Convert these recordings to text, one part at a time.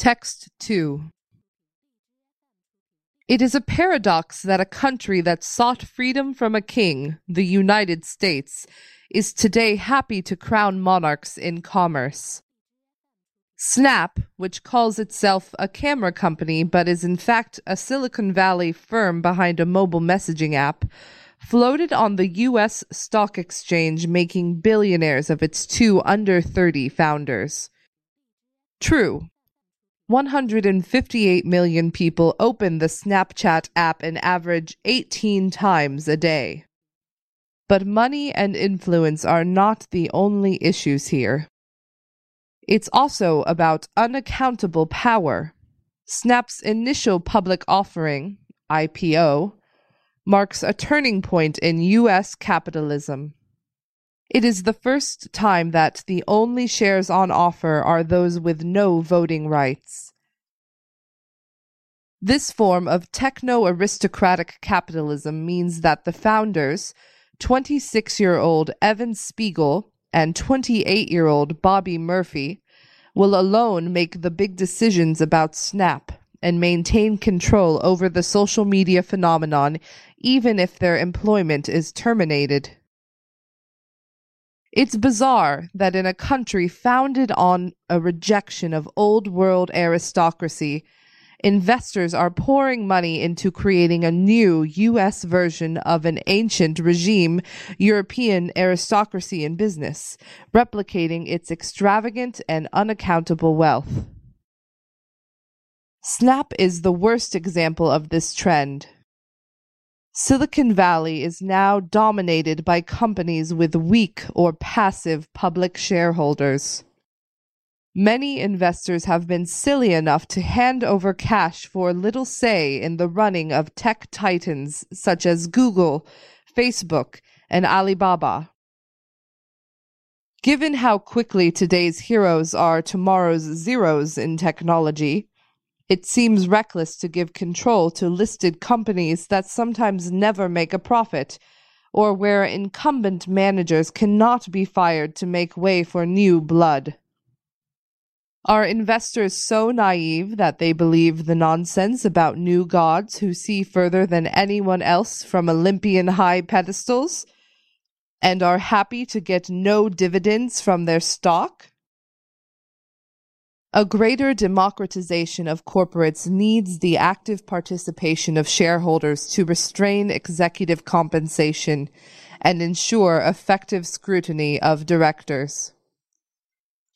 Text 2 It is a paradox that a country that sought freedom from a king, the United States, is today happy to crown monarchs in commerce. Snap, which calls itself a camera company but is in fact a Silicon Valley firm behind a mobile messaging app, floated on the U.S. stock exchange, making billionaires of its two under 30 founders. True, 158 million people open the Snapchat app an average 18 times a day. But money and influence are not the only issues here. It's also about unaccountable power. Snap's initial public offering, IPO, marks a turning point in U.S. capitalism. It is the first time that the only shares on offer are those with no voting rights. This form of techno aristocratic capitalism means that the founders, 26 year old Evan Spiegel and 28 year old Bobby Murphy, will alone make the big decisions about Snap and maintain control over the social media phenomenon, even if their employment is terminated. It's bizarre that in a country founded on a rejection of old world aristocracy, investors are pouring money into creating a new U.S. version of an ancient regime, European aristocracy in business, replicating its extravagant and unaccountable wealth. Snap is the worst example of this trend. Silicon Valley is now dominated by companies with weak or passive public shareholders. Many investors have been silly enough to hand over cash for little say in the running of tech titans such as Google, Facebook, and Alibaba. Given how quickly today's heroes are tomorrow's zeros in technology, it seems reckless to give control to listed companies that sometimes never make a profit, or where incumbent managers cannot be fired to make way for new blood. Are investors so naive that they believe the nonsense about new gods who see further than anyone else from Olympian high pedestals and are happy to get no dividends from their stock? A greater democratization of corporates needs the active participation of shareholders to restrain executive compensation and ensure effective scrutiny of directors.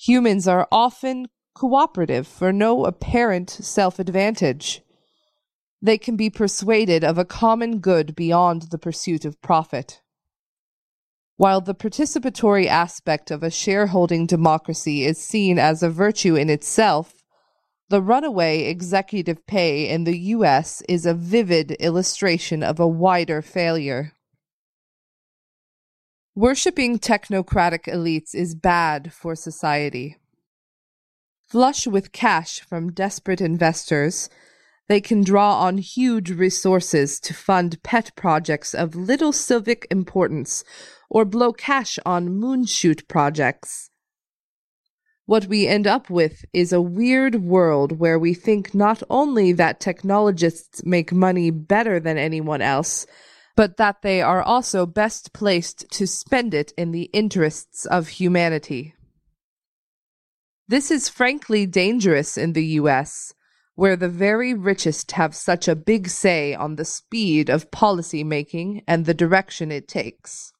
Humans are often cooperative for no apparent self advantage. They can be persuaded of a common good beyond the pursuit of profit. While the participatory aspect of a shareholding democracy is seen as a virtue in itself, the runaway executive pay in the US is a vivid illustration of a wider failure. Worshipping technocratic elites is bad for society. Flush with cash from desperate investors, they can draw on huge resources to fund pet projects of little civic importance or blow cash on moonshot projects. What we end up with is a weird world where we think not only that technologists make money better than anyone else, but that they are also best placed to spend it in the interests of humanity. This is frankly dangerous in the US, where the very richest have such a big say on the speed of policy making and the direction it takes.